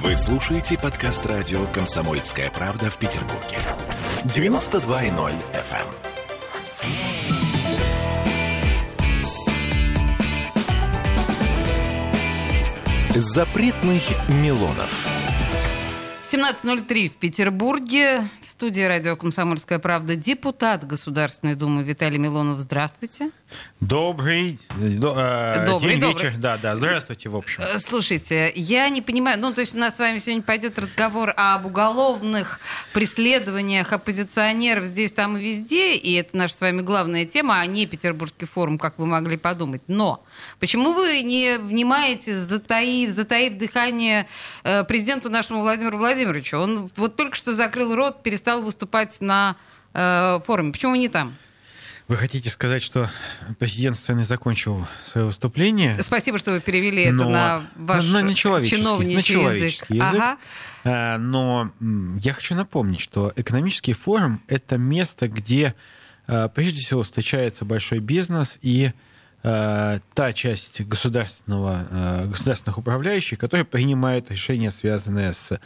Вы слушаете подкаст радио «Комсомольская правда» в Петербурге. 92.0 FM. Запретных Милонов. 17.03 в Петербурге. Студии радио «Комсомольская правда» депутат Государственной Думы Виталий Милонов. Здравствуйте. Добрый, до, э, Добрый, день, добрый. вечер. Да, да, здравствуйте, в общем. Э, Слушайте, я не понимаю, ну, то есть у нас с вами сегодня пойдет разговор об уголовных преследованиях оппозиционеров здесь, там и везде, и это наша с вами главная тема, а не Петербургский форум, как вы могли подумать. Но почему вы не внимаете, затаив, затаив дыхание э, президенту нашему Владимиру Владимировичу? Он вот только что закрыл рот, перестал выступать на э, форуме. Почему не там? Вы хотите сказать, что президент страны закончил свое выступление? Спасибо, что вы перевели это но- на ваш на, на чиновничий на человеческий язык. язык. Ага. А, Но я хочу напомнить, что экономический форум — это место, где а, прежде всего встречается большой бизнес и а, та часть государственного, государственных управляющих, которые принимают решения, связанные с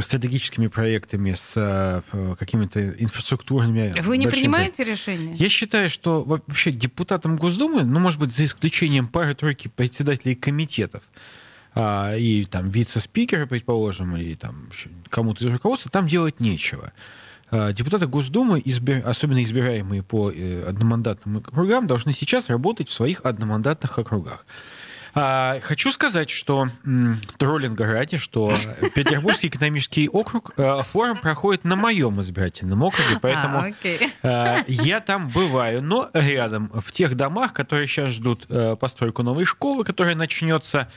стратегическими проектами, с п- какими-то инфраструктурными Вы не принимаете решения? я считаю, что вообще депутатам Госдумы, ну, может быть, за исключением пары-тройки председателей комитетов а, и там вице-спикера, предположим, или там кому-то из руководства, там делать нечего. А, Депутаты Госдумы, избир- особенно избираемые по э, одномандатным округам, должны сейчас работать в своих одномандатных округах. А, Хочу сказать, что м, троллинга ради, что Петербургский экономический округ, э, форум проходит на моем избирательном округе, поэтому А, окей. Э, Я там бываю, но рядом, в тех домах, которые сейчас ждут э, постройку новой школы, которая начнется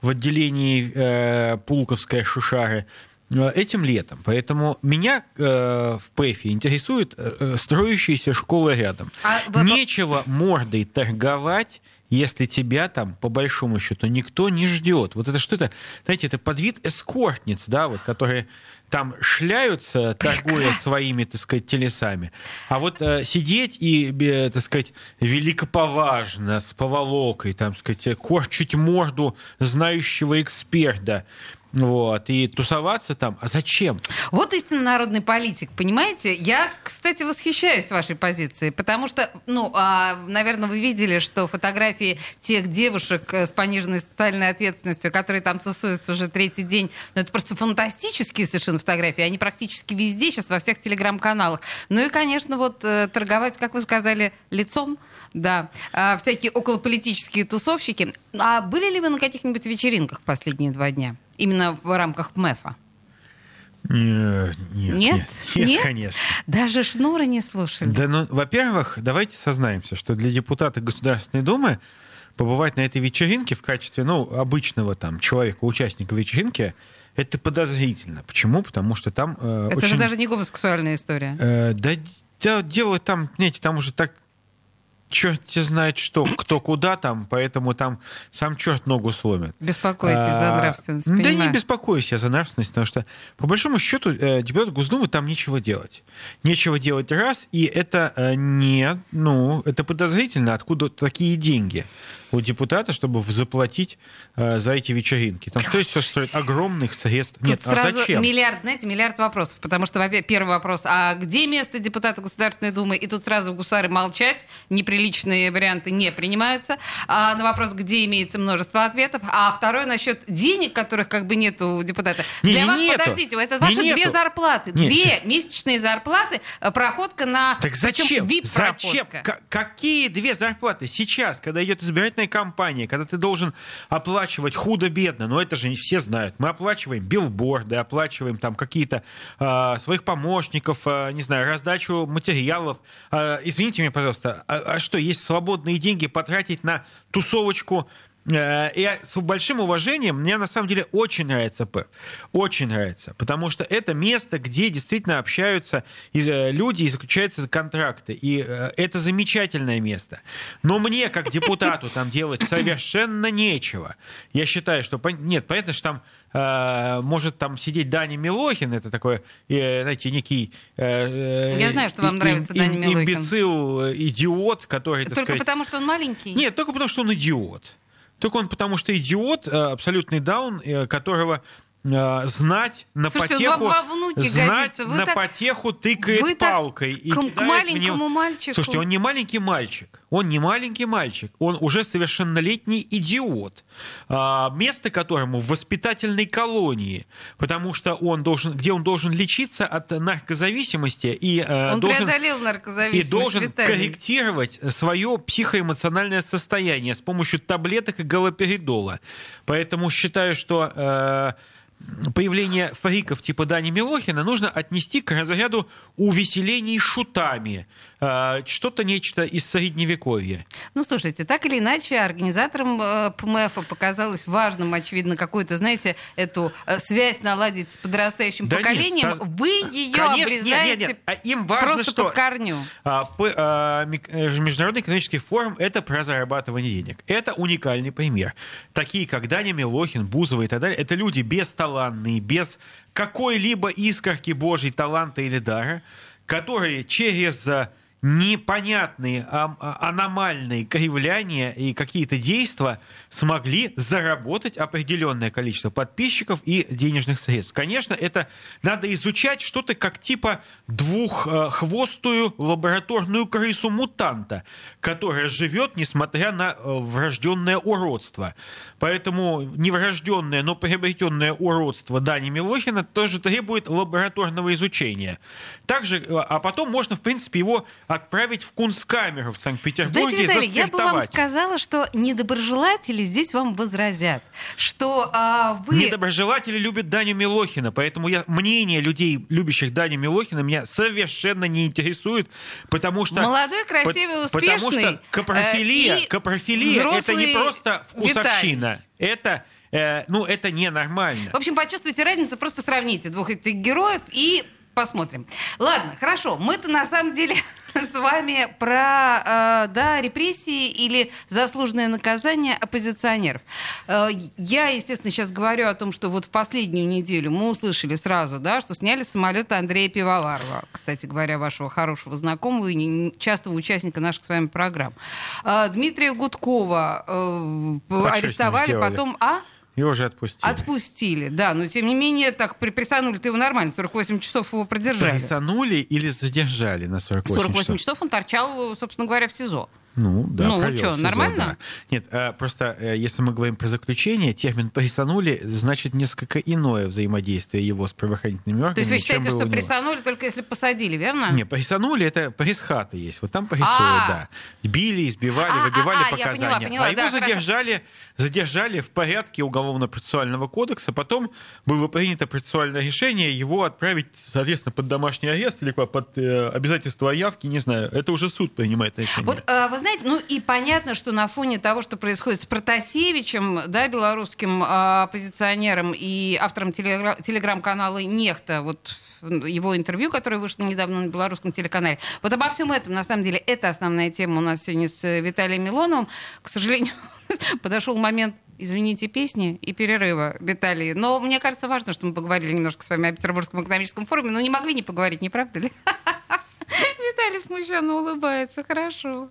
в отделении э, Пулковская Шушары э, этим летом. Поэтому меня э, в ПЭФе интересует э, э, строящиеся школы рядом. А Нечего мордой торговать, если тебя там, по большому счету, никто не ждет. Вот это что это? Знаете, это подвид эскортниц, да, вот, которые там шляются, торгуя своими, так сказать, телесами. А вот э, сидеть и, э, так сказать, великоповажно, с поволокой, там, так сказать, корчить морду знающего эксперта, вот, и тусоваться там. А зачем? Вот истинно народный политик, понимаете? Я, кстати, восхищаюсь вашей позицией, потому что, ну, а, наверное, вы видели, что фотографии тех девушек э, с пониженной социальной ответственностью, которые там тусуются уже третий день, ну, это просто фантастические совершенно фотографии, они практически везде сейчас, во всех телеграм-каналах. Ну и, конечно, вот э, торговать, как вы сказали, лицом, да, А, всякие околополитические тусовщики. А были ли вы на каких-нибудь вечеринках последние два дня? Именно в рамках МЭФа? Нет, нет, Нет? нет, Нет? конечно. Даже шнура не слушали. Да, ну, во-первых, давайте сознаемся, что для депутата Государственной Думы побывать на этой вечеринке в качестве, ну, обычного там человека, участника вечеринки, это подозрительно. Почему? Потому что там э, Это очень... же даже не гомосексуальная история. Э, да, да, дело там, знаете, там уже так черт знает что, кто куда там, поэтому там сам черт ногу сломит. Беспокойтесь за А, нравственность. Да не беспокоюсь я за нравственность, потому что, по большому счету, э, депутат Госдумы там нечего делать. Нечего делать раз, и это э, не, ну, это подозрительно, откуда такие деньги у депутата, чтобы заплатить э, за эти вечеринки. Там стоит все стоит огромных средств. Тут Нет, а сразу зачем? миллиард, знаете, миллиард вопросов. Потому что, во-первых, первый вопрос, а где место депутата Государственной Думы? И тут сразу гусары молчать, неприличные варианты не принимаются. А на вопрос, где имеется множество ответов. А второй насчет денег, которых как бы нету у депутата. Не, Для не вас, нету. подождите, это Не ваши две нету. зарплаты. Нет, две щас. месячные зарплаты, э, проходка на... Так зачем? Зачем? К- какие две зарплаты сейчас, когда идет избирательная кампания, когда ты должен оплачивать худо-бедно, но это же не все знают. Мы оплачиваем билборды, оплачиваем там какие-то а, своих помощников, а, не знаю, раздачу материалов. А, извините меня, пожалуйста, а, а что, есть свободные деньги потратить на тусовочку Э, Я с большим уважением, мне на самом деле очень нравится ПЭП. Очень нравится. Потому что это место, где действительно общаются э, люди и заключаются контракты. И э, это замечательное место. Но мне, как депутату, там делать совершенно нечего. Я считаю, что... Нет, понятно, что там э, может там сидеть Даня Милохин, это такой, э, знаете, некий... э, э, Я знаю, что вам им- нравится им- Даня Милохин. Имбецил, э, идиот, который, Только сказать... потому, что он маленький? Нет, только потому, что он идиот. Только он потому, что идиот, э, абсолютный даун, э, которого знать на Слушайте, он потеху, во внуки знать на так- потеху тыкает вы палкой. и к- к маленькому него- мальчику. Слушайте, он не маленький мальчик. Он не маленький мальчик. Он уже совершеннолетний идиот. а, место которому в воспитательной колонии. Потому что он должен, где он должен лечиться от наркозависимости и э, Он должен преодолел и наркозависимость. должен Виталий. корректировать свое психоэмоциональное состояние с помощью таблеток и галоперидола. Поэтому считаю, что э, появление фриков типа Дани Милохина нужно отнести к разряду увеселений шутами. Э, что-то нечто из средневековья. Ну, слушайте, так или иначе, организаторам э, ПМФ показалось важным, очевидно, какую-то, знаете, эту э, связь наладить с подрастающим Да нет, поколением. со- Вы ее Конечно, нет, обрезаете нет, нет. А им важно, просто что под корню. А, а, э, Международный экономический форум – это про зарабатывание денег. Это уникальный пример. Такие, как Даня Милохин, Бузова и так далее, это люди бесталанные, без какой-либо искорки божьей таланта или дара, которые через а, непонятные, ам- а- аномальные кривляния и какие-то действия смогли заработать определенное количество подписчиков и денежных средств. Конечно, это надо изучать что-то как типа двуххвостую лабораторную крысу-мутанта, которая живет, несмотря на э, врожденное уродство. Поэтому неврожденное, но приобретенное уродство Дани Милохина тоже требует лабораторного изучения. Также, э, а потом можно, в принципе, его отправить в кунсткамеру в Санкт-Петербурге Знаете, Виталий, я бы вам сказала, что недоброжелатели здесь вам возразят, что а, вы... Недоброжелатели любят Даню Милохина, поэтому я, мнение людей, любящих Даню Милохина, меня совершенно не интересует, потому что... Молодой, красивый, по- Потому успешный, что капрофилия, э, капрофилия это не просто вкусовщина, это, э, ну, это ненормально. В общем, почувствуйте разницу, просто сравните двух этих героев и посмотрим. Ладно, хорошо. Мы-то на самом деле с вами про э, да, репрессии или заслуженное наказание оппозиционеров. Э, я, естественно, сейчас говорю о том, что вот в последнюю неделю мы услышали сразу, да, что сняли с самолета Андрея Пивоварова, кстати говоря, вашего хорошего знакомого и частого участника наших с вами программ. Э, Дмитрия Гудкова э, арестовали, потом... А? Его уже отпустили. Отпустили, да, но тем не менее, так при- прессанули-то его нормально, 48 часов его продержали. Прессанули или задержали на 48, 48 часов? часов он торчал, собственно говоря, в СИЗО. Ну, да, Ну, СИЗО, нормально? да. Нет, э, просто э, если мы говорим про заключение, термин «прессанули» значит несколько иное взаимодействие его с правоохранительными органами. То есть вы считаете, что прессанули только если посадили, верно? Не, прессанули, это пресс-хаты есть. Вот там прессуют, А. да. Били, избивали, А, выбивали а, показания. а его задержали, задержали в порядке Уголовно-процессуального кодекса. Потом было принято процессуальное решение его отправить, соответственно, под домашний арест или под э, обязательство о явке, не знаю. Это уже суд принимает решение. Вот, вы знаете, ну и понятно, что на фоне того, что происходит с Протасевичем, да, белорусским э, оппозиционером и автором телегра- телеграм-канала «Нехта», вот его интервью, которое вышло недавно на белорусском телеканале. Вот обо всем этом, на самом деле, это основная тема у нас сегодня с Виталием Милоновым. К сожалению, подошел момент Извините, песни и перерыва, Виталий. Но мне кажется, важно, что мы поговорили немножко с вами о Петербургском экономическом форуме, но не могли не поговорить, не правда ли? Виталий смущенно улыбается. Хорошо.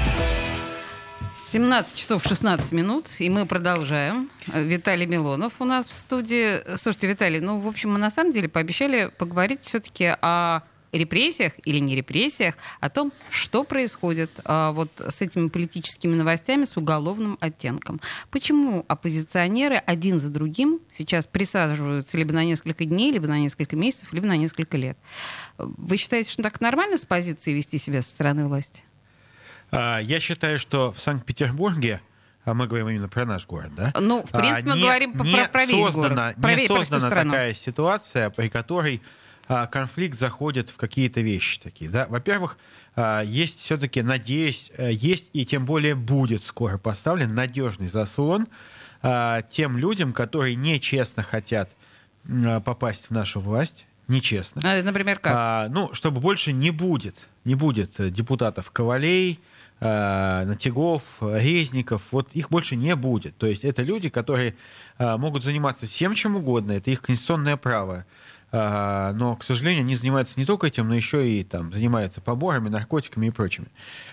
17 часов 16 минут, и мы продолжаем. Виталий Милонов у нас в студии. Слушайте, Виталий, ну, в общем, мы на самом деле пообещали поговорить все-таки о репрессиях или не репрессиях, о том, что происходит а, вот с этими политическими новостями с уголовным оттенком. Почему оппозиционеры один за другим сейчас присаживаются либо на несколько дней, либо на несколько месяцев, либо на несколько лет? Вы считаете, что так нормально с позиции вести себя со стороны власти? А, Я считаю, что в Санкт-Петербурге, а мы говорим именно про наш город, да? Ну, в принципе, а, мы не- говорим не про, про весь создана, город. Про, не про создана страну. такая ситуация, при которой а, конфликт заходит в какие-то вещи такие. Да? Во-первых, а, есть все-таки, надеюсь, э, есть и тем более будет скоро поставлен надежный заслон а, тем людям, которые нечестно хотят а, попасть в нашу власть, нечестно. А, например, как? А, ну, чтобы больше не будет, не будет э, депутатов Ковалей, э, Натягов, Резников, вот их больше не будет. То есть это люди, которые э, могут заниматься всем чем угодно, это их конституционное право. А, но, к сожалению, они занимаются не только этим, но еще и там занимаются поборами, наркотиками и прочими.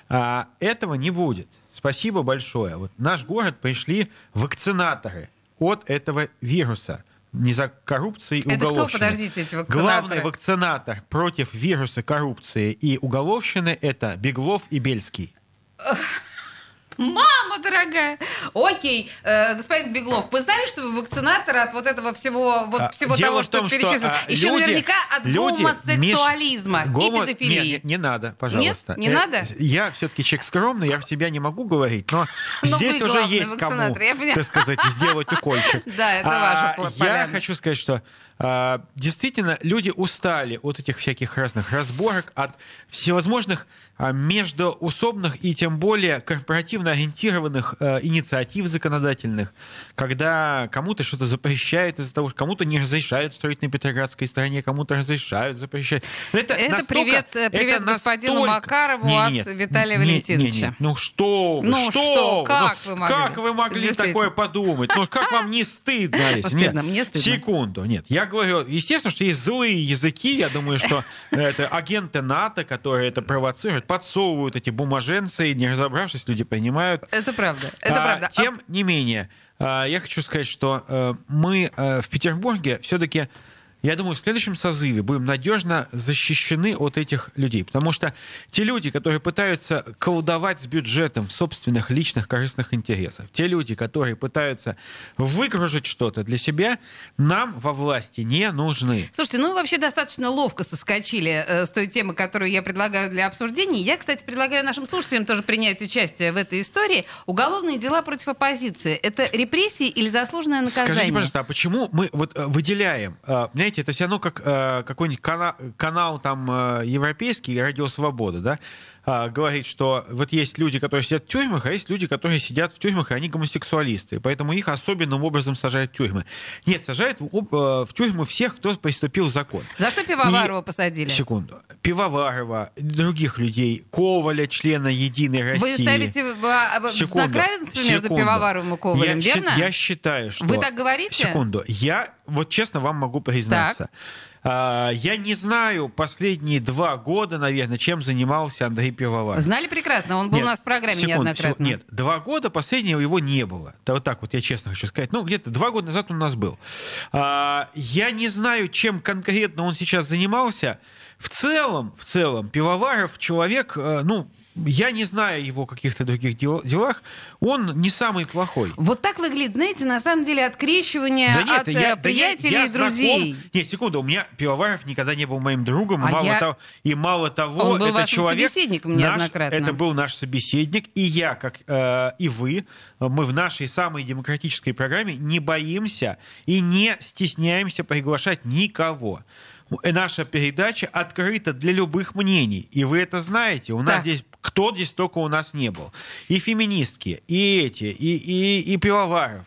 А, этого не будет. Спасибо большое. Вот наш город пришли вакцинаторы от этого вируса не за коррупцией и Это кто, подождите, эти вакцинаторы? Главный вакцинатор против вируса коррупции и уголовщины – это Беглов и Бельский. Мама дорогая! Окей, э, господин Беглов, вы знали, что вы вакцинатор от вот этого всего, вот А, всего того, что том, что, перечислил? а, Еще люди- наверняка от люди гомосексуализма меж- гомо- и педофилии. Не, не, не надо, пожалуйста. не Э, надо? Я все-таки человек скромный, я в себя не могу говорить, но Но здесь уже есть кому, так сказать, сделать укольчик. Да, это А, ваша Я хочу сказать, что действительно люди устали от этих всяких разных разборок, от всевозможных а, междуусобных и тем более корпоративно ориентированных э, инициатив законодательных, когда кому-то что-то запрещают из-за того, что кому-то не разрешают строить на Петроградской стороне, кому-то разрешают, запрещают. Это, Это настолько- привет, э, привет это господину настолько- Макарову Не, от не, нет. Виталия Не, не, Валентиновича. не. Ну что, Ну что, что, вы? как Ну, вы могли? Как вы могли такое подумать? Ну как вам не стыдно? Алис? Стыдно, мне стыдно. Секунду, нет. Я говорю, естественно, что есть злые языки. Я думаю, что это агенты НАТО, которые это провоцируют, подсовывают эти бумаженцы, и не разобравшись, люди понимают. Это правда, это А, правда. А Тем не менее, а, я хочу сказать, что э, мы э, в Петербурге все-таки, я думаю, в следующем созыве будем надежно защищены от этих людей. Потому что те люди, которые пытаются колдовать с бюджетом в собственных личных корыстных интересах, те люди, которые пытаются выгружить что-то для себя, нам во власти не нужны. Слушайте, ну вы вообще достаточно ловко соскочили э, с той темы, которую я предлагаю для обсуждения. Я, кстати, предлагаю нашим слушателям тоже принять участие в этой истории. Уголовные дела против оппозиции. Это репрессии или заслуженное наказание? Скажите, пожалуйста, а почему мы вот э, выделяем, э, знаете, это все равно как э, какой-нибудь кана- канал там э, европейский, Радио Свобода, да, а, говорит, что вот есть люди, которые сидят в тюрьмах, а есть люди, которые сидят в тюрьмах, и они гомосексуалисты, и поэтому их особенным образом сажают в тюрьмы. Нет, сажают в, э, в тюрьму всех, кто приступил закон. За что Пивоварова посадили? Секунду. Пивоварова, других людей, Коваля, члена Единой России. Вы ставите а, Секунду, знак равенства между секунду. Пивоваровым и Ковалем, я, верно? Я считаю, что... Вы так говорите? Секунду. Я, вот честно вам могу признаться. а, я не знаю последние два года, наверное, чем занимался Андрей Пивоваров. Знали прекрасно, он был Нет, у нас в программе секунду, неоднократно. секунду. Нет, два года последнего его не было. Да вот так вот я честно хочу сказать. Ну, где-то два года назад он у нас был. А, я не знаю, чем конкретно он сейчас занимался. В целом, в целом, Пивоваров человек, э, ну, я не знаю его каких-то других дел- делах, он не самый плохой. Вот так выглядит, знаете, на самом деле открещивание Да нет, от я- э, да я- приятелей я и друзей. знаком- Нет, секунду, у меня Пивоваров никогда не был моим другом, А и, мало я- того, и мало того, Он был это вашим человек... собеседником наш- неоднократно. это был наш собеседник, и я, как э, и вы, мы в нашей самой демократической программе не боимся и не стесняемся приглашать никого. Э, Наша передача открыта для любых мнений, и вы это знаете. У нас Так. здесь кто здесь только у нас не был. И феминистки, и эти, и, и, и Пивоваров.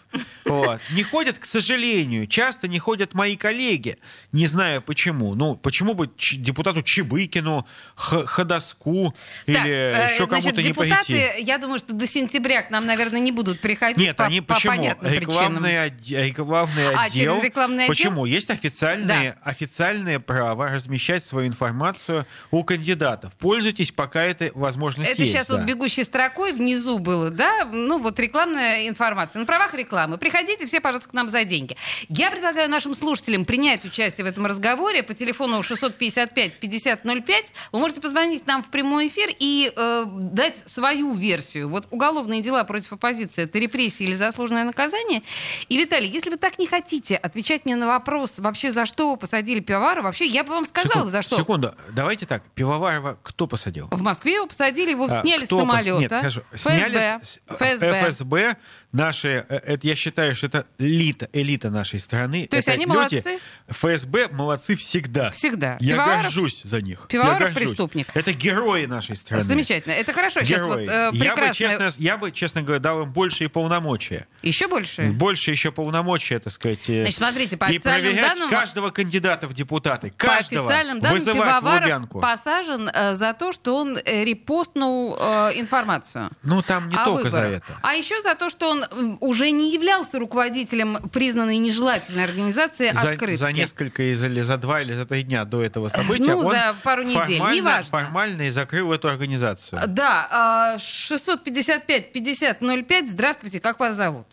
Вот. Не ходят, к сожалению, часто не ходят мои коллеги. Не знаю почему. Ну, почему бы депутату Чебыкину, Х- Ходоску Так, или э, еще кому-то не депутаты, пойти? я думаю, что до сентября к нам, наверное, не будут приходить Нет, по, они по почему? понятным причинам. Рекламный, оде- рекламный А, отдел. через рекламный отдел? Почему? Есть официальное, официальное право размещать свою информацию у кандидатов. Пользуйтесь, пока эта возможность Это есть. сейчас да. вот бегущей строкой внизу было, да? Ну, вот рекламная информация. На правах рекламы. Приходите все, пожалуйста, к нам за деньги. Я предлагаю нашим слушателям принять участие в этом разговоре по телефону 655-5005. Вы можете позвонить нам в прямой эфир и э, дать свою версию. Вот уголовные дела против оппозиции — это репрессии или заслуженное наказание? И, Виталий, если вы так не хотите отвечать мне на вопрос, вообще за что посадили Пивовара, вообще я бы вам сказала, Секунду, за что. Секунду, давайте так. Пивоварова кто посадил? В Москве его посадили, его А, сняли с кто пос- самолета. Нет, хорошо. ФСБ. Сняли с- ФСБ. ФСБ. Наши, э, это я считаю, что это элита, элита нашей страны. То есть Это они люди- молодцы? ФСБ молодцы всегда. Всегда. Я Пивоваров- горжусь за них. Пивоваров Я горжусь. преступник. Это герои нашей страны. Замечательно. Это хорошо. Сейчас вот Герои. э, я, бы, честно, я бы, честно говоря, дал им больше и полномочия. Еще больше? Больше еще полномочия, так сказать. э, Значит, смотрите, по и проверять данным- каждого кандидата в депутаты. По Каждого. официальным данным, вызывать в Пивоваров Лубянку. посажен э, за то, что он э, репостнул э, информацию. Ну, там не о только за выборах. это. А еще за то, что он уже не являлся руководителем признанной нежелательной организации За, «Открытки». за несколько из- или за два или за три дня до этого события Ну, он за пару недель, формально, неважно. формально и закрыл эту организацию. Да, э, 655-5005. Здравствуйте, как вас зовут?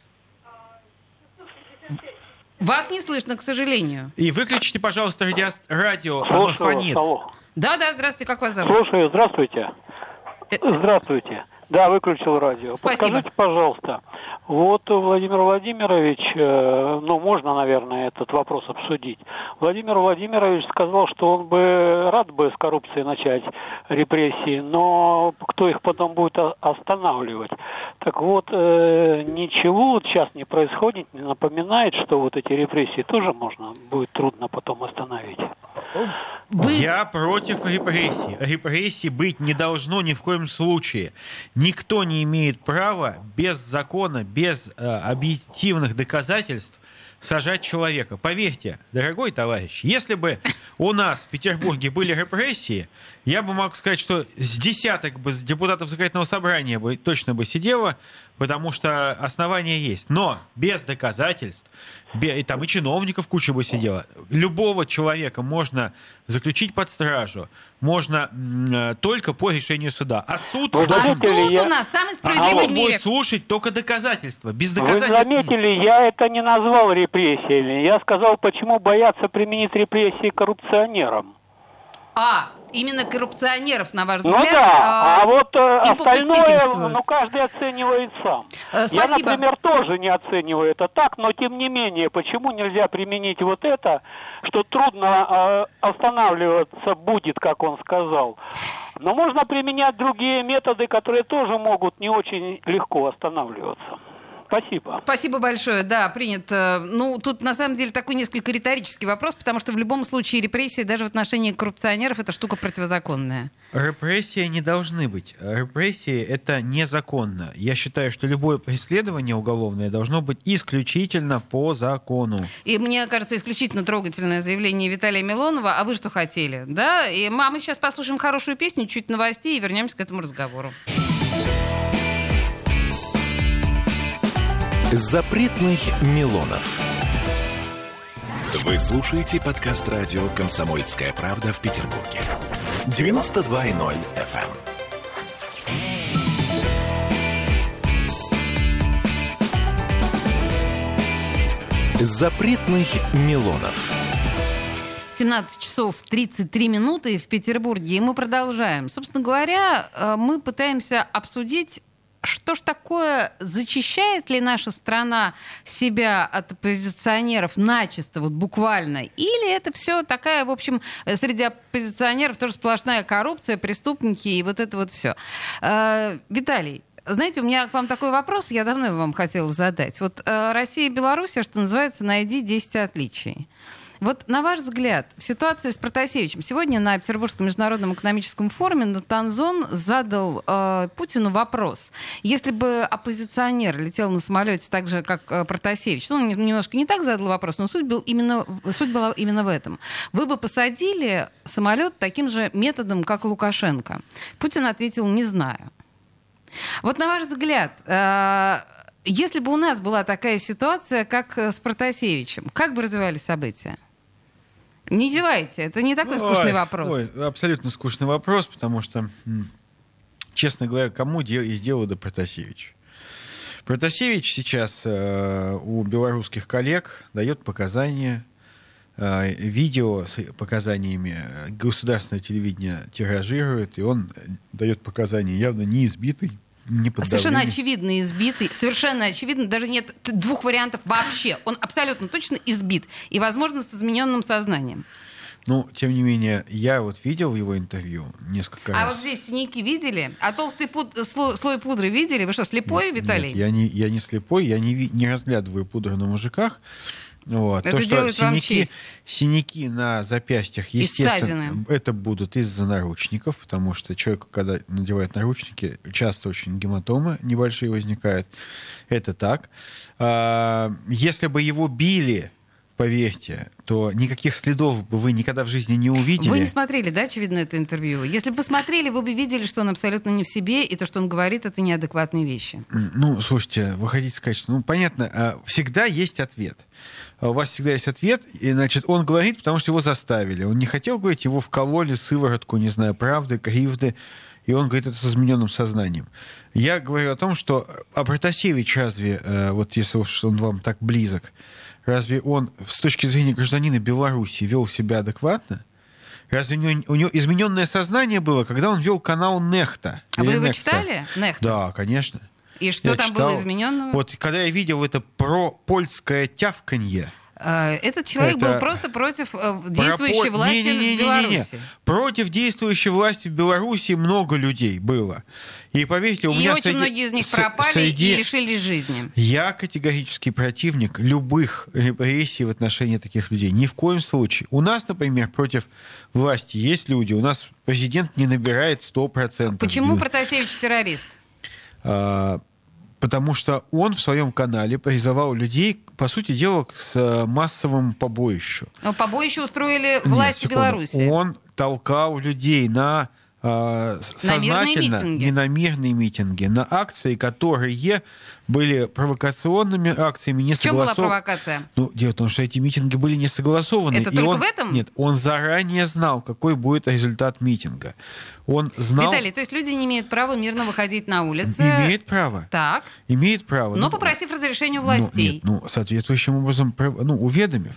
Вас не слышно, к сожалению. И выключите, пожалуйста, радио, радио оно Слушаю, фонит. алло. Да-да, здравствуйте, как вас зовут? Слушаю, здравствуйте. Э, Здравствуйте. Да, выключил радио. Спасибо. Подскажите, пожалуйста, вот Владимир Владимирович, э, ну, можно, наверное, этот вопрос обсудить. Владимир Владимирович сказал, что он бы рад бы с коррупцией начать репрессии, но кто их потом будет останавливать? Так вот, э, ничего вот сейчас не происходит, не напоминает, что вот эти репрессии тоже можно будет трудно потом остановить. Вы... Я против репрессий. Репрессий быть не должно ни в коем случае. Никто не имеет права без закона, без э, объективных доказательств сажать человека. Поверьте, дорогой товарищ, если бы у нас в Петербурге были репрессии, я бы мог сказать, что с десяток бы депутатов законодательного собрания бы точно бы сидело, потому что основания есть. Но без доказательств, бе- и там и чиновников куча бы сидела. Любого человека можно заключить под стражу, можно э, только по решению суда. А суд, Вы А должен- суд я- у нас самый а справедливый суд в мире. будет слушать только доказательства. Без Вы доказательств... заметили, я это не назвал репрессиями. Я сказал, почему боятся применить репрессии коррупционерам. А, именно коррупционеров, на ваш Ну взгляд? да, а, вот э, остальное, ну каждый оценивает сам. Э, Я, спасибо. например, тоже не оцениваю это так, но тем не менее, почему нельзя применить вот это, что трудно останавливаться будет, как он сказал. Но можно применять другие методы, которые тоже могут не очень легко останавливаться. Спасибо. Спасибо большое. Да, принято. Ну, тут на самом деле такой несколько риторический вопрос, потому что в любом случае репрессии даже в отношении коррупционеров это штука противозаконная. Репрессии не должны быть. Репрессии — это незаконно. Я считаю, что любое преследование уголовное должно быть исключительно по закону. И мне кажется, исключительно трогательное заявление Виталия Милонова. А вы что хотели? Да? И а мы сейчас послушаем хорошую песню, чуть новостей и вернемся к этому разговору. Запретных Милонов. Вы слушаете подкаст радио «Комсомольская правда» в Петербурге. 92.0 FM. Запретных Милонов. 17 часов 33 минуты в Петербурге, и мы продолжаем. Собственно говоря, э, мы пытаемся обсудить что ж такое, зачищает ли наша страна себя от оппозиционеров начисто, вот буквально? Или это все такая, в общем, э, среди оппозиционеров тоже сплошная коррупция, преступники и вот это вот все. Виталий, знаете, у меня к вам такой вопрос, я давно его вам хотела задать. Вот э, Россия и Белоруссия, что называется, найди 10 отличий. Вот на ваш взгляд, ситуация с Протасевичем. Сегодня на Петербургском международном экономическом форуме Натанзон задал э, Путину вопрос. Если бы оппозиционер летел на самолете так же, как э, Протасевич, ну, он немножко не так задал вопрос, но суть, был именно, суть была именно в этом. Вы бы посадили самолет таким же методом, как Лукашенко? Путин ответил, не знаю. Вот на ваш взгляд, э, если бы у нас была такая ситуация, как э, с Протасевичем, как бы развивались события? Не зевайте, это не такой скучный Ой, вопрос. ой, абсолютно скучный вопрос, потому что, честно говоря, кому дел, из дела до Протасевича? Протасевич сейчас э, у белорусских коллег дает показания, э, видео с показаниями э, государственное телевидение тиражирует, и он э, дает показания явно не избитый, не под Совершенно очевидно избитый, совершенно очевидно, даже нет двух вариантов вообще. Он абсолютно точно избит и, возможно, с измененным сознанием. Ну, тем не менее, я вот видел его интервью несколько А раз. вот здесь синяки видели? А толстый пуд- сло- слой пудры видели? Вы что, слепой, Виталий? Нет, я не, я не слепой, я не, не разглядываю пудру на мужиках. Вот. Это То, что синяки, синяки на запястьях, естественно, это будут из-за наручников, потому что человек, когда надевает наручники, часто очень гематомы небольшие возникают. Это так. А, Если бы его били, поверьте, то никаких следов бы вы никогда в жизни не увидели. Вы не смотрели, да, очевидно, это интервью? Если бы вы смотрели, вы бы видели, что он абсолютно не в себе, и то, что он говорит, это неадекватные вещи. Ну, слушайте, вы хотите сказать, что, ну, понятно, а, всегда есть ответ. А У вас всегда есть ответ, и, значит, он говорит, потому что его заставили. Он не хотел говорить, его вкололи сыворотку, не знаю, правды, кривды, и он говорит это с измененным сознанием. Я говорю о том, что а Протасевич разве, э, вот если уж он вам так близок, разве он с точки зрения гражданина Беларуси вел себя адекватно? Разве у него, у него измененное сознание было, когда он вел канал Нехта? А вы его Нехта? читали, Нехта? Да, конечно. И что Я там читал. было измененного? Вот когда я видел это про польское тявканье. А, Этот человек Это- был просто против э, действующей про по- власти Не-не-не-не-не. в Беларуси. Против действующей власти в Беларуси много людей было. И поверьте, у И меня очень среди- многие из них пропали среди- и лишились жизни. Я категорический противник любых репрессий в отношении таких людей. Ни в коем случае. У нас, например, против власти есть люди. У нас президент не набирает 100%. Почему Протасевич террорист? А, потому что он в своем канале призывал людей, по сути дела, к массовому побоищу. Ну, побоище устроили Нет, власти секунду. Беларуси. Он толкал людей на э, с- На мирные сознательно, митинги. не на мирные митинги, на акции, которые были провокационными акциями, не В чем была провокация? Ну, дело в том, что эти митинги были не согласованы. Это только он- в этом? Нет, он заранее знал, какой будет результат митинга. Он знал... Виталий, то есть люди не имеют права мирно выходить на улицы. Имеет право. Так. Имеет право. Но Ну, попросив разрешения ну, властей. нет, ну, соответствующим образом, ну, уведомив.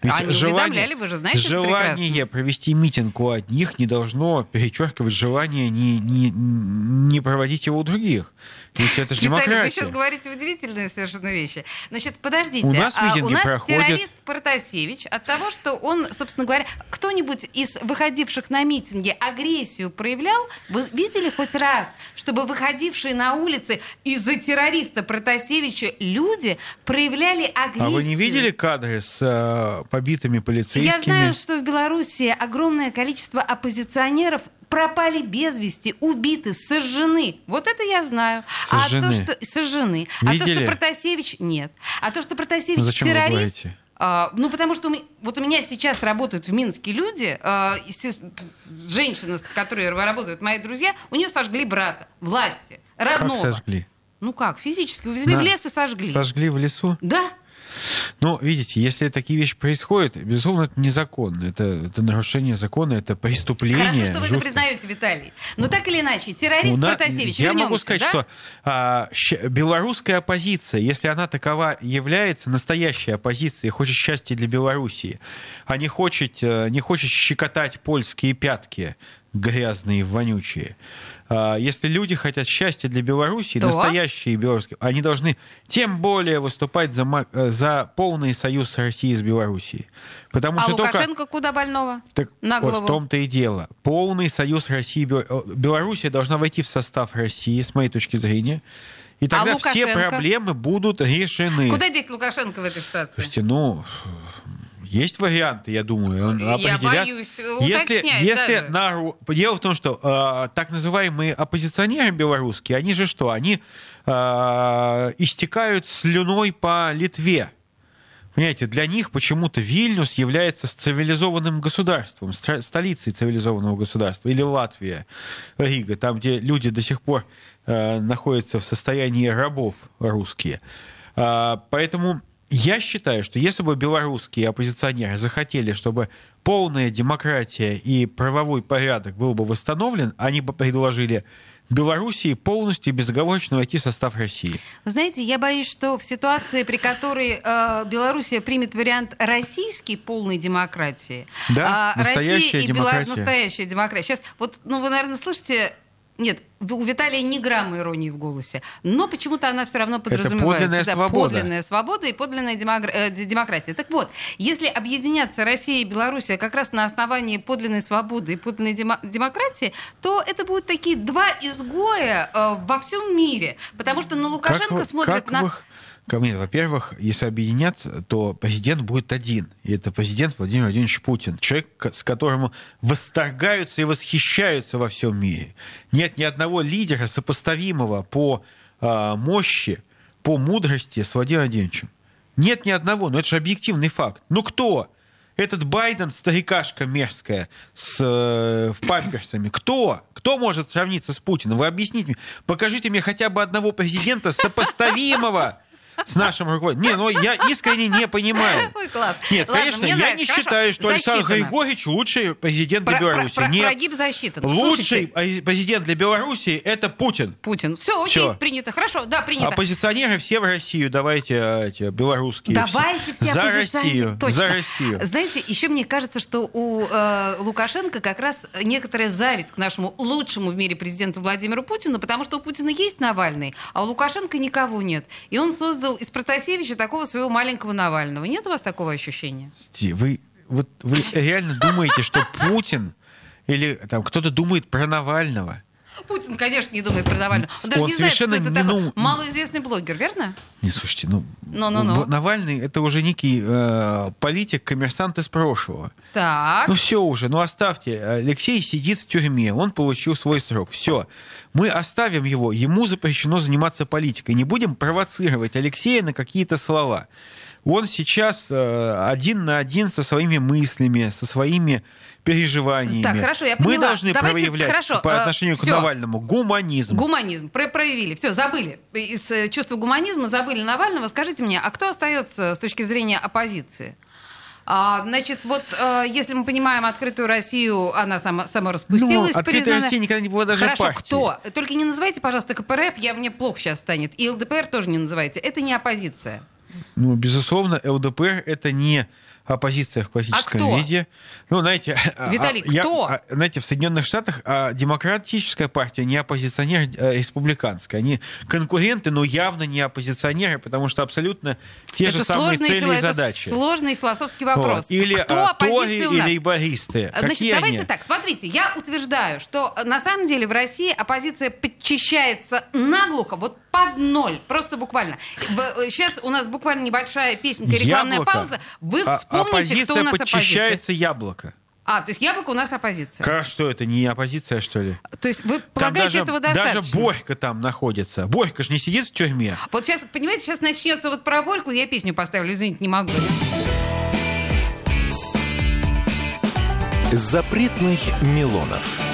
Они уведомляли, вы же знаете это желание провести митинг у одних не должно перечеркивать желание не, не, не проводить его у других. Ведь это же Виталий, вы демократия. сейчас говорите удивительные совершенно вещи. Значит, подождите. У нас а, у нас проходят. террорист Протасевич от того, что он, собственно говоря, кто-нибудь из выходивших на митинги агрессию проявлял? Вы видели хоть раз, чтобы выходившие на улицы из-за террориста Протасевича люди проявляли агрессию? А вы не видели кадры с э, побитыми полицейскими? Я знаю, что в Беларуси огромное количество оппозиционеров пропали без вести, убиты, сожжены. Вот это я знаю. Сожжены. А то, что сожжены. А то, Видели? что Протасевич нет. А то, что Протасевич Ну, зачем вы террорист. говорите? а, ну, потому что ме- вот у меня сейчас работают в Минске люди, а, женщина, с которой работают мои друзья, у нее сожгли брата, власти, Как родного. сожгли? Ну как, физически увезли На- в лес и сожгли. Сожгли в лесу? Да. Ну, видите, если такие вещи происходят, безусловно, это незаконно. Это, это нарушение закона, это преступление. Хорошо, что вы это жуткое. признаете, Виталий. Но так или иначе, террорист У на- Протасевич, Я могу сказать, да? что а, щ- белорусская оппозиция, если она такова является, настоящей оппозицией, хочет счастья для Белоруссии, а не хочет, э, не хочет щекотать польские пятки грязные, вонючие. А, Если люди хотят счастья для Белоруссии, То? настоящие белорусские, они должны тем более выступать за, э, за полный союз с Россией и с Белоруссией. Потому А что только... Лукашенко куда больного? Так На вот голову. в том-то и дело. Полный союз России э, Белоруссия должна войти в состав России, с моей точки зрения. И тогда все А Лукашенко? проблемы будут решены. Куда деть Лукашенко в этой ситуации? Слушайте, ну, есть варианты, я думаю. Он Я определят. боюсь Если, если даже. нару- Дело в том, что э, так называемые оппозиционеры белорусские, они же что? Они э, истекают слюной по Литве. Понимаете, для них почему-то Вильнюс является цивилизованным государством, столицей цивилизованного государства. Или Латвия, Рига, там, где люди до сих пор э, находятся в состоянии рабов русские. А, поэтому я считаю, что если бы белорусские оппозиционеры захотели, чтобы полная демократия и правовой порядок был бы восстановлен, они бы предложили Белоруссии полностью и безоговорочно войти в состав России. Вы знаете, я боюсь, что в ситуации, при которой э, Белоруссия примет вариант российской полной демократии, Да, а настоящая Россия и демократия. настоящая демократия. Сейчас, вот, ну, вы, наверное, слышите Нет, у Виталия ни грамма иронии в голосе. Но почему-то она все равно подразумевает. подлинная да, свобода. Подлинная свобода и подлинная э, демократия. Так вот, если объединяться Россия и Белоруссия как раз на основании подлинной свободы и подлинной демо- демократии, то это будут такие два изгоя э, во всем мире. Потому что на Лукашенко вы- смотрят как на... вы- мне, во-первых, если объединяться, то президент будет один. И это президент Владимир Владимирович Путин. Человек, с которым восторгаются и восхищаются во всем мире. Нет ни одного лидера, сопоставимого по а, мощи, по мудрости с Владимиром Владимировичем. Нет ни одного, но это же объективный факт. Ну кто? Этот Байден, старикашка мерзкая, с э, памперсами. Кто? Кто может сравниться с Путиным? Вы объясните мне. Покажите мне хотя бы одного президента сопоставимого с нашим руководителем. Не, ну я искренне не понимаю. Ой, класс. Нет, Ладно, конечно, я нравится. не Хорошо, считаю, что Александр засчитано. Григорьевич лучший президент для Про- про- Беларуси. про- Нет. Прогиб засчитан. Лучший Слушайте, президент для Беларуси это Путин. Путин. Все, окей, Всё. принято. Хорошо, да, принято. Оппозиционеры все в Россию. Давайте а, эти белорусские. Давайте все За оппозиционеры. Россию. Точно. За Россию. Знаете, еще мне кажется, что у э, Лукашенко как раз некоторая зависть к нашему лучшему в мире президенту Владимиру Путину, потому что у Путина есть Навальный, а у Лукашенко никого нет. И он создал из Протасевича такого своего маленького Навального. Нет у вас такого ощущения? Вы, вот, вы реально думаете, что Путин или там кто-то думает про Навального? Путин, конечно, не думает про Навального. Он, Он даже не знает, кто это не- такой. ну, Малоизвестный блогер, верно? Не, слушайте, ну, Ну-ну-ну. Б- Навальный это уже некий э, политик, коммерсант из прошлого. Так. Ну все уже, ну оставьте. Алексей сидит в тюрьме, он получил свой срок. Все. Мы оставим его, ему запрещено заниматься политикой. Не будем провоцировать Алексея на какие-то слова. Он сейчас э, один на один со своими мыслями, со своими переживаниями. Так, хорошо, я Мы поняла. должны Давайте, проявлять хорошо, по э, отношению к всё. Навальному гуманизм. Гуманизм. Про- проявили. Все, забыли. Из э, чувства гуманизма забыли Навального. Скажите мне, а кто остается с точки зрения оппозиции? А, значит, вот э, если мы понимаем открытую Россию, она сама, сама распустилась. Ну, открытая признана- Россия никогда не была даже Хорошо, партией. кто? Только не называйте, пожалуйста, КПРФ, я, мне плохо сейчас станет. И ЛДПР тоже не называйте. Это не оппозиция. Ну, безусловно, ЛДПР это не оппозиция в классическом А кто? виде. Ну, знаете, а, Виталий, а, я- кто? а, знаете, в Соединенных Штатах а, демократическая партия не оппозиционер а, республиканская. Они конкуренты, но явно не оппозиционеры, потому что абсолютно те же самые цели фило- и это задачи. сложный философский Вот. вопрос. Или Кто а, Тори или лейбористы. Значит, Какие давайте они? так, смотрите, я утверждаю, что э, на самом деле в России оппозиция подчищается наглухо, вот под ноль, просто буквально. Сейчас у нас буквально небольшая песенка, рекламная Яблоко. пауза. Вы А- вспомните, оппозиция кто у нас оппозиция. яблоко. А, то есть яблоко у нас оппозиция. Как что это, не оппозиция, что ли? То есть вы полагаете, даже, этого достаточно? даже Борька там находится. Борька же не сидит в тюрьме. Вот сейчас, понимаете, сейчас начнется вот про Борьку, я песню поставлю, извините, не могу. Запретных Милонов.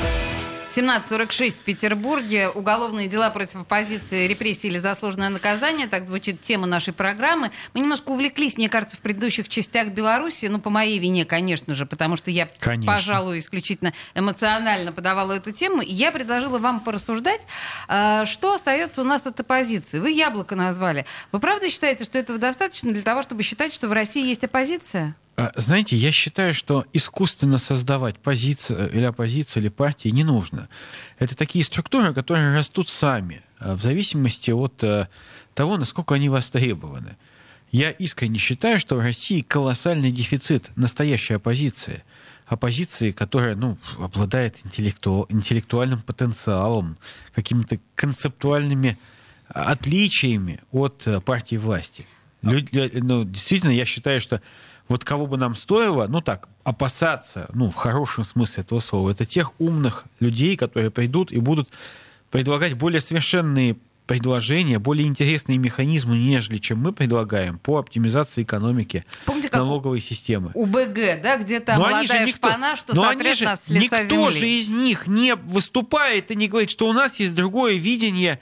17.46 в Петербурге. Уголовные дела против оппозиции, репрессии или заслуженное наказание. Так звучит тема нашей программы. Мы немножко увлеклись, мне кажется, в предыдущих частях Беларуси. Ну, по моей вине, конечно же, потому что я, Конечно. пожалуй, исключительно эмоционально подавала эту тему. И я предложила вам порассуждать, э, что остается у нас от оппозиции. Вы яблоко назвали. Вы правда считаете, что этого достаточно для того, чтобы считать, что в России есть оппозиция? А, Знаете, я считаю, что искусственно создавать позицию или оппозицию, или партии не нужно. Это такие структуры, которые растут сами, а, в зависимости от э, того, насколько они востребованы. Я искренне считаю, что в России колоссальный дефицит настоящей оппозиции. Оппозиции, которая ну, обладает интеллекту- интеллектуальным потенциалом, какими-то концептуальными а, отличиями от э, партии власти. Лю- ну, действительно, я считаю, что вот кого бы нам стоило, ну так, опасаться, ну, в хорошем смысле этого слова, это тех умных людей, которые придут и будут предлагать более совершенные предложения, более интересные механизмы, нежели чем мы предлагаем по оптимизации экономики, Помните, как налоговой системы. У БГ, да, где там они же молодая никто- шпана, что сотрет же- нас с лица никто земли. же из них не выступает и не говорит, что у нас есть другое видение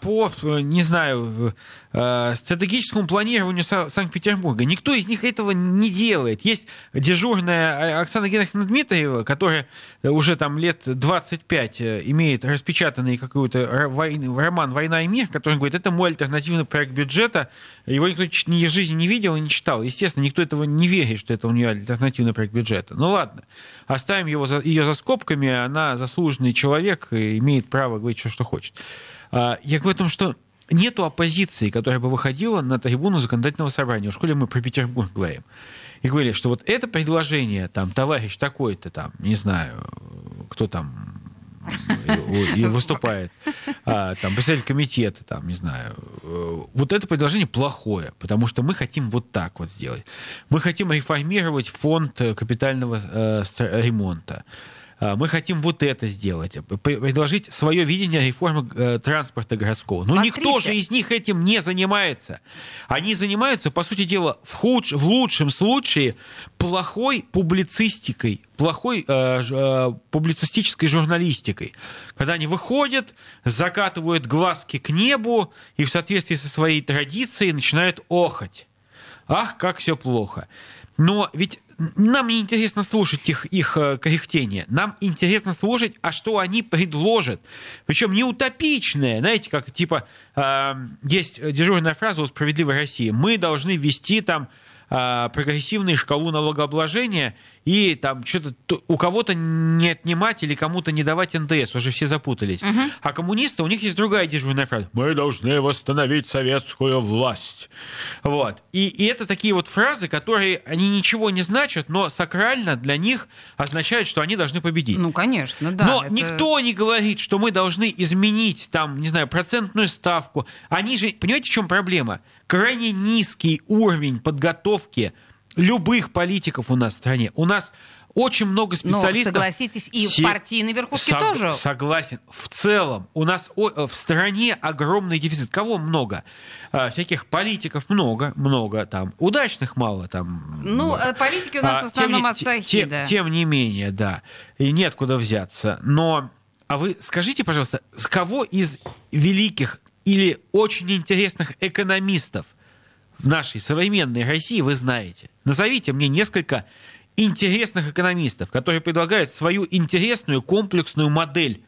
по, не знаю, э, стратегическому планированию Санкт-Петербурга. Никто из них этого не делает. Есть дежурная Оксана Геннадьевна Дмитриева, которая уже там лет 25 э, имеет распечатанный какой-то роман «Война и мир», который говорит, это мой альтернативный проект бюджета. Его никто ни в жизни не видел и не читал. Естественно, никто этого не верит, что это у нее альтернативный проект бюджета. Ну ладно, оставим его ее за скобками. Она заслуженный человек и имеет право говорить, что, что хочет. А, я говорю о том, что нету оппозиции, которая бы выходила на трибуну законодательного собрания. В школе мы про Петербург говорим. И говорили, что вот это предложение, там, товарищ такой-то, там, не знаю, кто там и выступает, а, там, председатель комитета, там, не знаю, э, вот это предложение плохое, потому что мы хотим вот так вот сделать. Мы хотим реформировать фонд капитального э, ремонта. А, мы хотим вот это сделать, предложить свое видение реформы э, транспорта городского. Но Смотрите. никто же из них этим не занимается. Они занимаются, по сути дела, в, худш, в лучшем случае плохой публицистикой, плохой э, э, публицистической журналистикой. Когда они выходят, закатывают глазки к небу и в соответствии со своей традицией начинают охать. Ах, как все плохо. Но ведь нам не интересно слушать их, их э, кряхтение. Нам интересно слушать, а что они предложат. Причем не утопичное. Знаете, как типа э, есть дежурная фраза у «Справедливой России». Мы должны ввести там э, прогрессивную шкалу налогообложения и там что-то у кого-то не отнимать или кому-то не давать НДС, уже все запутались. Угу. А коммунисты, у них есть другая дежурная фраза. Мы должны восстановить советскую власть. Вот. И, и это такие вот фразы, которые, они ничего не значат, но сакрально для них означают, что они должны победить. Ну, конечно, да. Но это... никто не говорит, что мы должны изменить там, не знаю, процентную ставку. Они же, понимаете, в чем проблема? Крайне низкий уровень подготовки любых политиков у нас в стране. У нас очень много специалистов. Но, согласитесь, и в партийной верхушке Сог... тоже. Согласен. В целом, у нас в стране огромный дефицит. Кого много? А, всяких политиков много, много там. Удачных мало там. Ну, много. Э, политики у нас а, в основном тем, от Сахи, тем. Тем не менее, да. И нет куда взяться. Но, а вы скажите, пожалуйста, с кого из великих или очень интересных экономистов в нашей современной России вы знаете? Назовите мне несколько интересных экономистов, которые предлагают свою интересную комплексную модель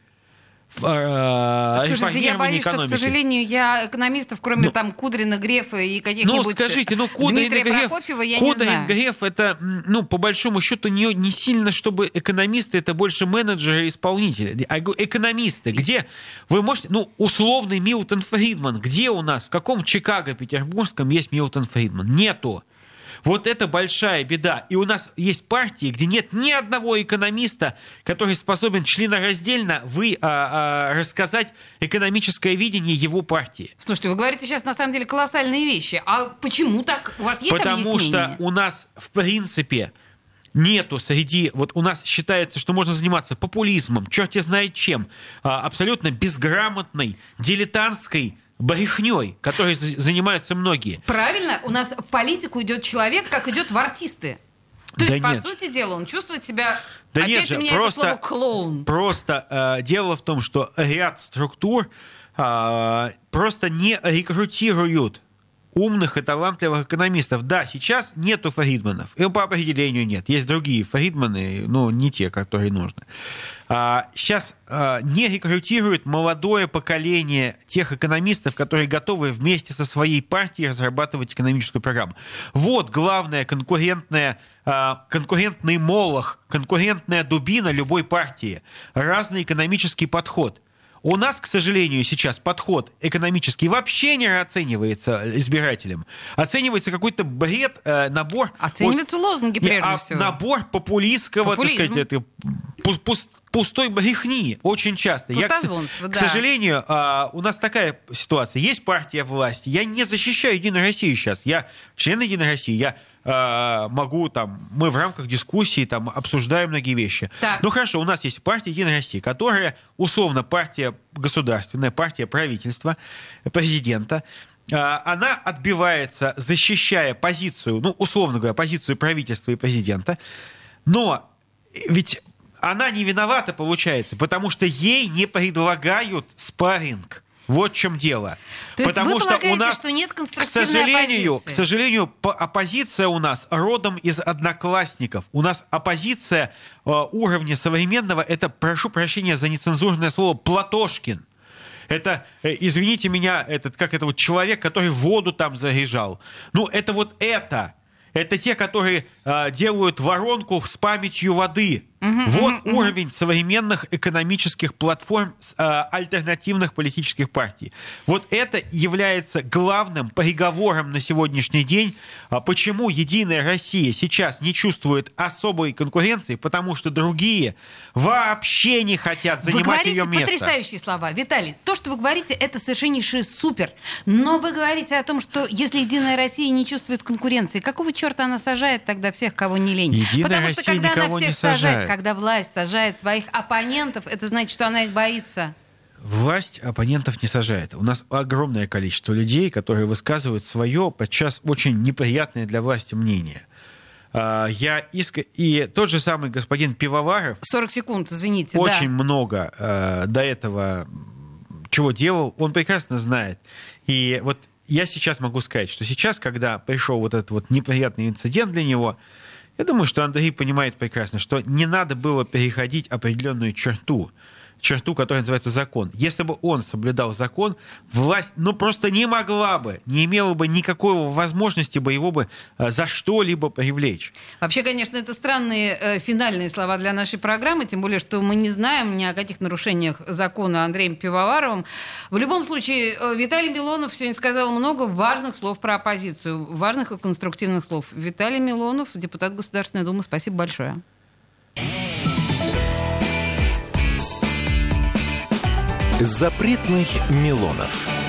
Слушайте, я боюсь, экономики. что, к сожалению, я экономистов, кроме ну, там Кудрина, Грефа и каких-нибудь ну, скажите, ну, Кудрин, Дмитрия Греф, Прокофьева, я Кудрин, не знаю. Греф, это, ну, по большому счету, не, не сильно, чтобы экономисты, это больше менеджеры и исполнители. А экономисты, где вы можете, ну, условный Милтон Фридман, где у нас, в каком Чикаго петербургском есть Милтон Фридман? Нету. Вот это большая беда. И у нас есть партии, где нет ни одного экономиста, который способен членораздельно вы, а, а, рассказать экономическое видение его партии. Слушайте, вы говорите сейчас на самом деле колоссальные вещи. А почему так? У вас есть Потому объяснение? что у нас в принципе нету среди... Вот у нас считается, что можно заниматься популизмом, черти знает чем, а, абсолютно безграмотной, дилетантской брехней, которой занимаются многие. Правильно, у нас в политику идет человек, как идет в артисты. То да есть, нет. по сути дела, он чувствует себя... Да Опять нет же, просто, это слово клоун. Просто э, дело в том, что ряд структур э, просто не рекрутируют умных и талантливых экономистов. Да, сейчас нету Фридманов. И по определению нет. Есть другие Фридманы, но не те, которые нужны. А, сейчас а, не рекрутируют молодое поколение тех экономистов, которые готовы вместе со своей партией разрабатывать экономическую программу. Вот главная конкурентная а, конкурентный молох, конкурентная дубина любой партии. Разный экономический подход – у нас, к сожалению, сейчас подход экономический вообще не оценивается избирателем. Оценивается какой-то бред, э, набор... Оцениваются вот, лозунги прежде а, всего. Набор популистского, Популизм. так сказать, это, пуст, пустой брехни очень часто. Я, к, да. к сожалению, э, у нас такая ситуация. Есть партия власти. Я не защищаю Единую Россию сейчас. Я член Единой России. Я могу там, мы в рамках дискуссии там обсуждаем многие вещи. Так. Ну хорошо, у нас есть партия Единая Россия, которая условно партия государственная, партия правительства, президента. Э, она отбивается, защищая позицию, ну условно говоря, позицию правительства и президента. Но ведь она не виновата, получается, потому что ей не предлагают спарринг Вот в чем дело. То Потому что у нас, что нет к сожалению, оппозиции? к сожалению, по- оппозиция у нас родом из одноклассников. У нас оппозиция э, уровня современного, это, прошу прощения за нецензурное слово, Платошкин. Это, э, извините меня, этот, как это вот человек, который воду там заряжал. Ну, это вот это. Это те, которые э, делают воронку с памятью воды. Вот уровень современных экономических платформ э, альтернативных политических партий. Вот это является главным переговором на сегодняшний день. А Почему Единая Россия сейчас не чувствует особой конкуренции? Потому что другие вообще не хотят Вы занимать говорите ее место. потрясающие слова. Виталий, то, что вы говорите, это совершеннейший супер. Но вы говорите о том, что если Единая Россия не чувствует конкуренции, какого черта она сажает тогда всех, кого не лень? Единая Потому что Россия когда она всех не сажает. Когда власть сажает своих оппонентов, это значит, что она их боится. Власть оппонентов не сажает. У нас огромное количество людей, которые высказывают свое, подчас очень неприятное для власти мнение. А, Я иск... И тот же самый господин Пивоваров 40 секунд, извините. очень да. много э, до этого чего делал, он прекрасно знает. И вот я сейчас могу сказать, что сейчас, когда пришел вот этот вот неприятный инцидент для него, я думаю, что Андрей понимает прекрасно, что не надо было переходить определенную черту, черту, которая называется закон. Если бы он соблюдал закон, власть, ну, просто не могла бы, не имела бы никакой возможности бы его бы э, за что-либо привлечь. Вообще, конечно, это странные э, финальные слова для нашей программы, тем более, что мы не знаем ни о каких нарушениях закона Андреем Пивоваровым. В любом случае, э, Виталий Милонов сегодня сказал много важных слов про оппозицию, важных и конструктивных слов. Виталий Милонов, депутат Государственной Думы, спасибо большое. Запретных Милонов.